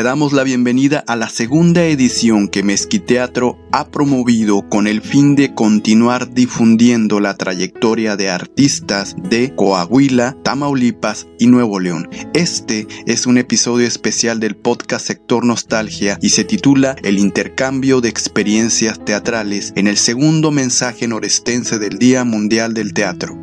Te damos la bienvenida a la segunda edición que Mezquiteatro ha promovido con el fin de continuar difundiendo la trayectoria de artistas de Coahuila, Tamaulipas y Nuevo León. Este es un episodio especial del podcast Sector Nostalgia y se titula El intercambio de experiencias teatrales en el segundo mensaje norestense del Día Mundial del Teatro.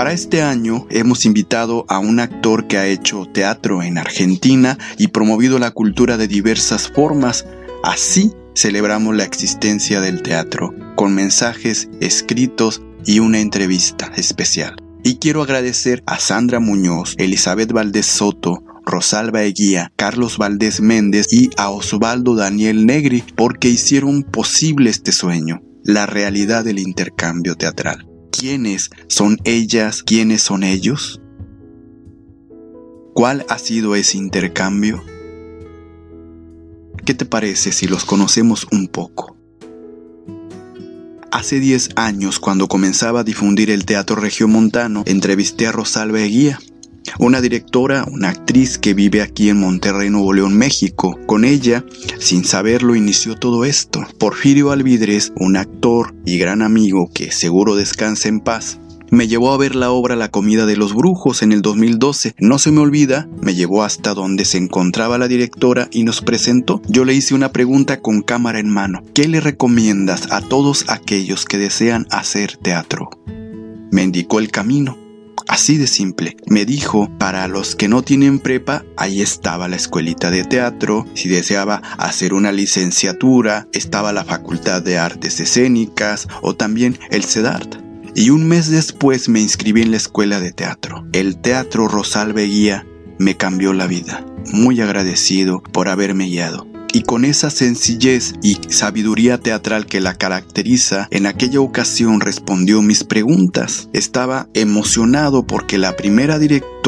Para este año hemos invitado a un actor que ha hecho teatro en Argentina y promovido la cultura de diversas formas. Así celebramos la existencia del teatro, con mensajes escritos y una entrevista especial. Y quiero agradecer a Sandra Muñoz, Elizabeth Valdés Soto, Rosalba Eguía, Carlos Valdés Méndez y a Osvaldo Daniel Negri porque hicieron posible este sueño, la realidad del intercambio teatral. ¿Quiénes son ellas? ¿Quiénes son ellos? ¿Cuál ha sido ese intercambio? ¿Qué te parece si los conocemos un poco? Hace 10 años, cuando comenzaba a difundir el teatro regiomontano, entrevisté a Rosalba Eguía, una directora, una actriz que vive aquí en Monterrey, Nuevo León, México. Con ella, sin saberlo, inició todo esto. Porfirio Alvidres, un actor y gran amigo que seguro descansa en paz, me llevó a ver la obra La comida de los brujos en el 2012. No se me olvida, me llevó hasta donde se encontraba la directora y nos presentó. Yo le hice una pregunta con cámara en mano. ¿Qué le recomiendas a todos aquellos que desean hacer teatro? Me indicó el camino. Así de simple. Me dijo, para los que no tienen prepa, ahí estaba la escuelita de teatro. Si deseaba hacer una licenciatura, estaba la Facultad de Artes Escénicas o también el CEDART. Y un mes después me inscribí en la escuela de teatro. El Teatro Rosal Guía me cambió la vida. Muy agradecido por haberme guiado y con esa sencillez y sabiduría teatral que la caracteriza, en aquella ocasión respondió mis preguntas. Estaba emocionado porque la primera directora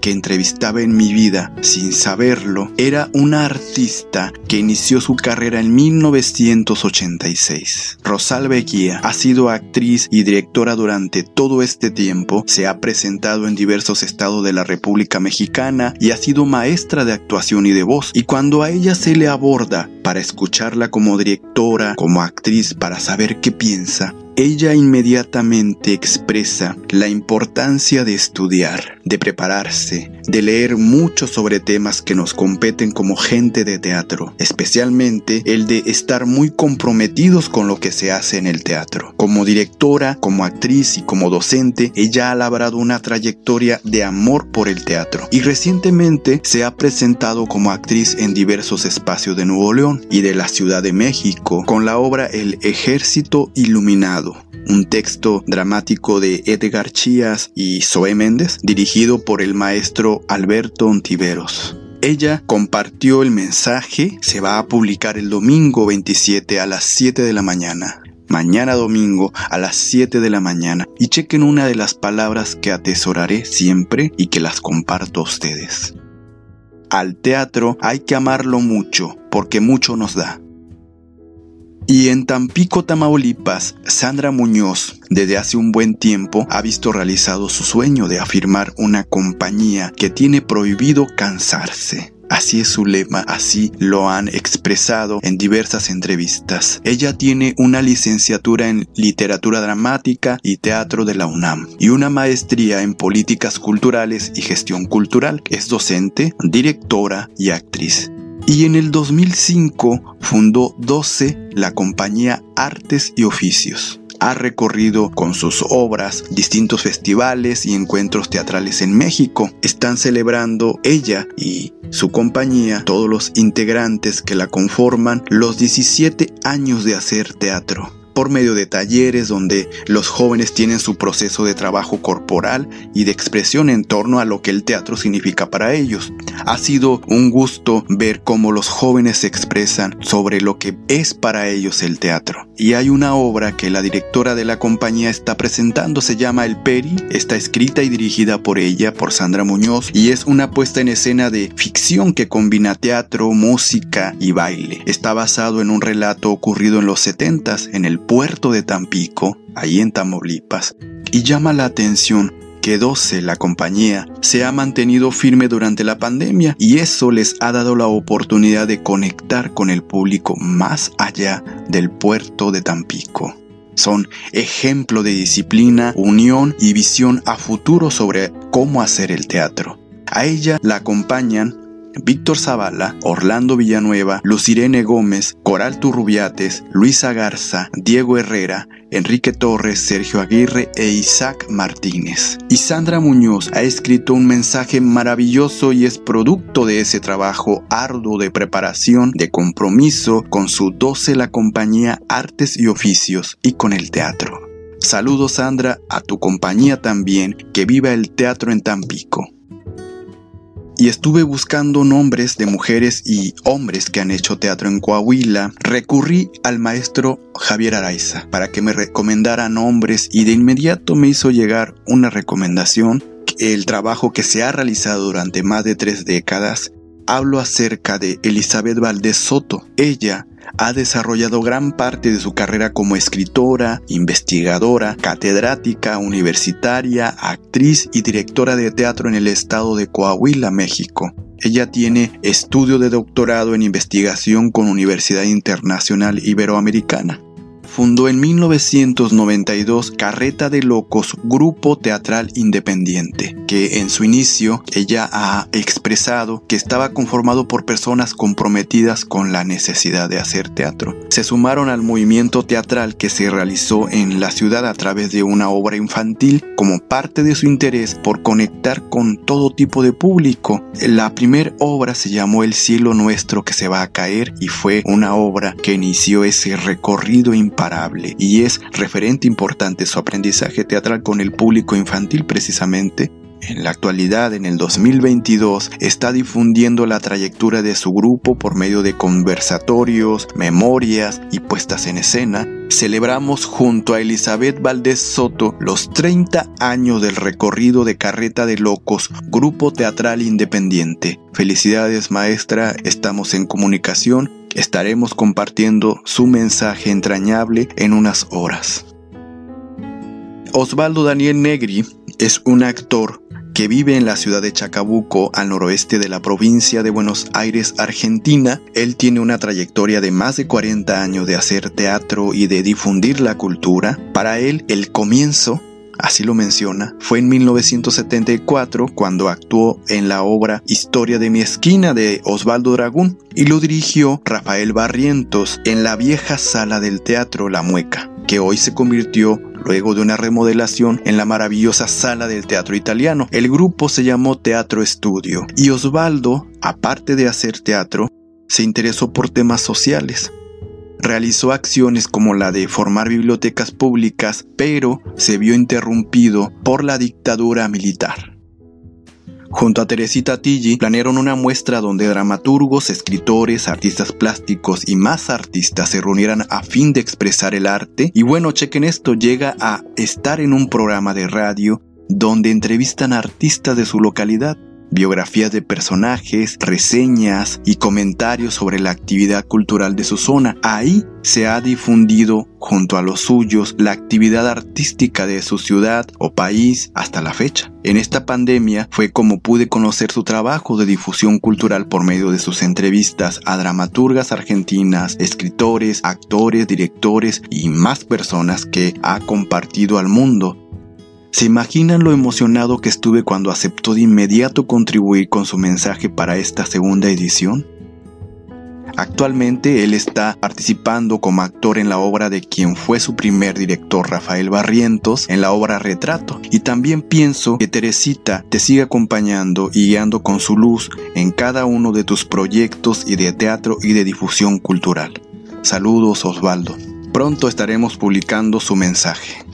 que entrevistaba en mi vida, sin saberlo, era una artista que inició su carrera en 1986. Rosalba ha sido actriz y directora durante todo este tiempo, se ha presentado en diversos estados de la República Mexicana y ha sido maestra de actuación y de voz. Y cuando a ella se le aborda para escucharla como directora, como actriz, para saber qué piensa, ella inmediatamente expresa la importancia de estudiar, de prepararse, de leer mucho sobre temas que nos competen como gente de teatro, especialmente el de estar muy comprometidos con lo que se hace en el teatro. Como directora, como actriz y como docente, ella ha labrado una trayectoria de amor por el teatro y recientemente se ha presentado como actriz en diversos espacios de Nuevo León y de la Ciudad de México con la obra El Ejército Iluminado un texto dramático de Edgar Chías y Zoe Méndez, dirigido por el maestro Alberto Ontiveros. Ella compartió el mensaje, se va a publicar el domingo 27 a las 7 de la mañana. Mañana domingo a las 7 de la mañana y chequen una de las palabras que atesoraré siempre y que las comparto a ustedes. Al teatro hay que amarlo mucho porque mucho nos da. Y en Tampico, Tamaulipas, Sandra Muñoz, desde hace un buen tiempo, ha visto realizado su sueño de afirmar una compañía que tiene prohibido cansarse. Así es su lema, así lo han expresado en diversas entrevistas. Ella tiene una licenciatura en literatura dramática y teatro de la UNAM y una maestría en políticas culturales y gestión cultural. Es docente, directora y actriz y en el 2005 fundó 12 la compañía Artes y Oficios. Ha recorrido con sus obras distintos festivales y encuentros teatrales en México. Están celebrando ella y su compañía, todos los integrantes que la conforman, los 17 años de hacer teatro por medio de talleres donde los jóvenes tienen su proceso de trabajo corporal y de expresión en torno a lo que el teatro significa para ellos. Ha sido un gusto ver cómo los jóvenes se expresan sobre lo que es para ellos el teatro. Y hay una obra que la directora de la compañía está presentando, se llama El Peri, está escrita y dirigida por ella, por Sandra Muñoz, y es una puesta en escena de ficción que combina teatro, música y baile. Está basado en un relato ocurrido en los 70s en el puerto de Tampico, ahí en Tamaulipas, y llama la atención que 12, la compañía, se ha mantenido firme durante la pandemia y eso les ha dado la oportunidad de conectar con el público más allá del puerto de Tampico. Son ejemplo de disciplina, unión y visión a futuro sobre cómo hacer el teatro. A ella la acompañan Víctor Zavala, Orlando Villanueva, Lucirene Gómez, Coral Turrubiates, Luisa Garza, Diego Herrera, Enrique Torres, Sergio Aguirre e Isaac Martínez. Y Sandra Muñoz ha escrito un mensaje maravilloso y es producto de ese trabajo arduo de preparación, de compromiso con su 12 la compañía Artes y Oficios y con el teatro. Saludos Sandra, a tu compañía también, que viva el teatro en Tampico y estuve buscando nombres de mujeres y hombres que han hecho teatro en Coahuila, recurrí al maestro Javier Araiza para que me recomendara nombres y de inmediato me hizo llegar una recomendación, el trabajo que se ha realizado durante más de tres décadas. Hablo acerca de Elizabeth Valdés Soto. Ella ha desarrollado gran parte de su carrera como escritora, investigadora, catedrática, universitaria, actriz y directora de teatro en el estado de Coahuila, México. Ella tiene estudio de doctorado en investigación con Universidad Internacional Iberoamericana fundó en 1992 Carreta de Locos, grupo teatral independiente, que en su inicio ella ha expresado que estaba conformado por personas comprometidas con la necesidad de hacer teatro. Se sumaron al movimiento teatral que se realizó en la ciudad a través de una obra infantil como parte de su interés por conectar con todo tipo de público. La primera obra se llamó El cielo nuestro que se va a caer y fue una obra que inició ese recorrido y es referente importante su aprendizaje teatral con el público infantil precisamente en la actualidad, en el 2022, está difundiendo la trayectoria de su grupo por medio de conversatorios, memorias y puestas en escena. Celebramos junto a Elizabeth Valdés Soto los 30 años del recorrido de Carreta de Locos, grupo teatral independiente. Felicidades maestra, estamos en comunicación Estaremos compartiendo su mensaje entrañable en unas horas. Osvaldo Daniel Negri es un actor que vive en la ciudad de Chacabuco, al noroeste de la provincia de Buenos Aires, Argentina. Él tiene una trayectoria de más de 40 años de hacer teatro y de difundir la cultura. Para él, el comienzo así lo menciona, fue en 1974 cuando actuó en la obra Historia de mi esquina de Osvaldo Dragún y lo dirigió Rafael Barrientos en la vieja sala del teatro La Mueca, que hoy se convirtió luego de una remodelación en la maravillosa sala del teatro italiano. El grupo se llamó Teatro Estudio y Osvaldo, aparte de hacer teatro, se interesó por temas sociales realizó acciones como la de formar bibliotecas públicas, pero se vio interrumpido por la dictadura militar. Junto a Teresita Tilly planearon una muestra donde dramaturgos, escritores, artistas plásticos y más artistas se reunieran a fin de expresar el arte. Y bueno, chequen esto, llega a estar en un programa de radio donde entrevistan a artistas de su localidad biografías de personajes, reseñas y comentarios sobre la actividad cultural de su zona. Ahí se ha difundido junto a los suyos la actividad artística de su ciudad o país hasta la fecha. En esta pandemia fue como pude conocer su trabajo de difusión cultural por medio de sus entrevistas a dramaturgas argentinas, escritores, actores, directores y más personas que ha compartido al mundo ¿Se imaginan lo emocionado que estuve cuando aceptó de inmediato contribuir con su mensaje para esta segunda edición? Actualmente él está participando como actor en la obra de quien fue su primer director, Rafael Barrientos, en la obra Retrato. Y también pienso que Teresita te sigue acompañando y guiando con su luz en cada uno de tus proyectos y de teatro y de difusión cultural. Saludos Osvaldo. Pronto estaremos publicando su mensaje.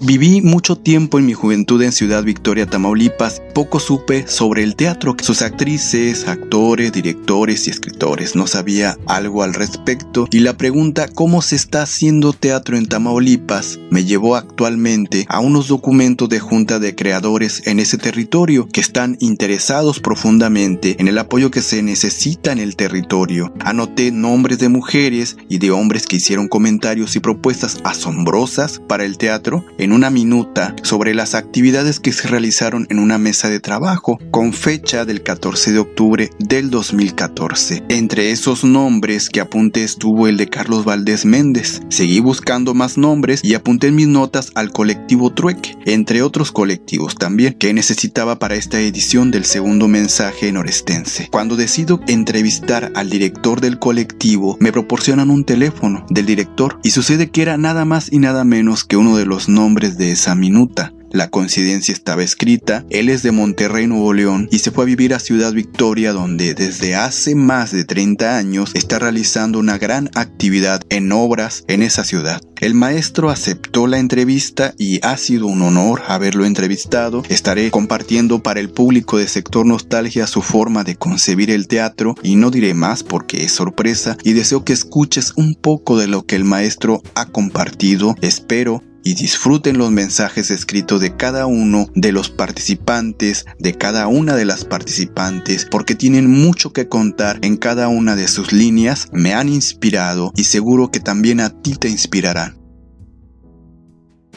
Viví mucho tiempo en mi juventud en Ciudad Victoria, Tamaulipas. Poco supe sobre el teatro, sus actrices, actores, directores y escritores. No sabía algo al respecto y la pregunta ¿cómo se está haciendo teatro en Tamaulipas? me llevó actualmente a unos documentos de junta de creadores en ese territorio que están interesados profundamente en el apoyo que se necesita en el territorio. Anoté nombres de mujeres y de hombres que hicieron comentarios y propuestas asombrosas para el teatro en una minuta sobre las actividades que se realizaron en una mesa de trabajo con fecha del 14 de octubre del 2014. Entre esos nombres que apunté estuvo el de Carlos Valdés Méndez. Seguí buscando más nombres y apunté en mis notas al colectivo Trueque, entre otros colectivos también, que necesitaba para esta edición del segundo mensaje norestense. Cuando decido entrevistar al director del colectivo, me proporcionan un teléfono del director y sucede que era nada más y nada menos que uno de los nombres de esa minuta. La coincidencia estaba escrita, él es de Monterrey, Nuevo León, y se fue a vivir a Ciudad Victoria, donde desde hace más de 30 años está realizando una gran actividad en obras en esa ciudad. El maestro aceptó la entrevista y ha sido un honor haberlo entrevistado. Estaré compartiendo para el público de sector nostalgia su forma de concebir el teatro y no diré más porque es sorpresa y deseo que escuches un poco de lo que el maestro ha compartido. Espero y disfruten los mensajes escritos de cada uno de los participantes, de cada una de las participantes, porque tienen mucho que contar en cada una de sus líneas, me han inspirado y seguro que también a ti te inspirarán.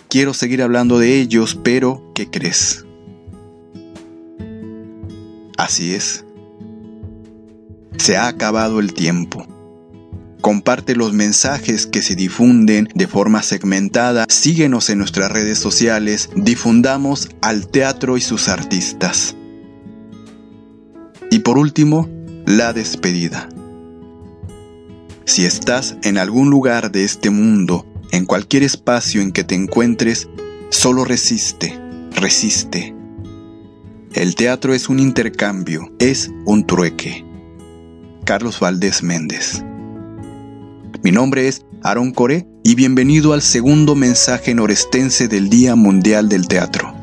Quiero seguir hablando de ellos, pero ¿qué crees? Así es. Se ha acabado el tiempo. Comparte los mensajes que se difunden de forma segmentada, síguenos en nuestras redes sociales, difundamos al teatro y sus artistas. Y por último, la despedida. Si estás en algún lugar de este mundo, en cualquier espacio en que te encuentres, solo resiste, resiste. El teatro es un intercambio, es un trueque. Carlos Valdés Méndez mi nombre es Aaron Coré y bienvenido al segundo mensaje norestense del Día Mundial del Teatro.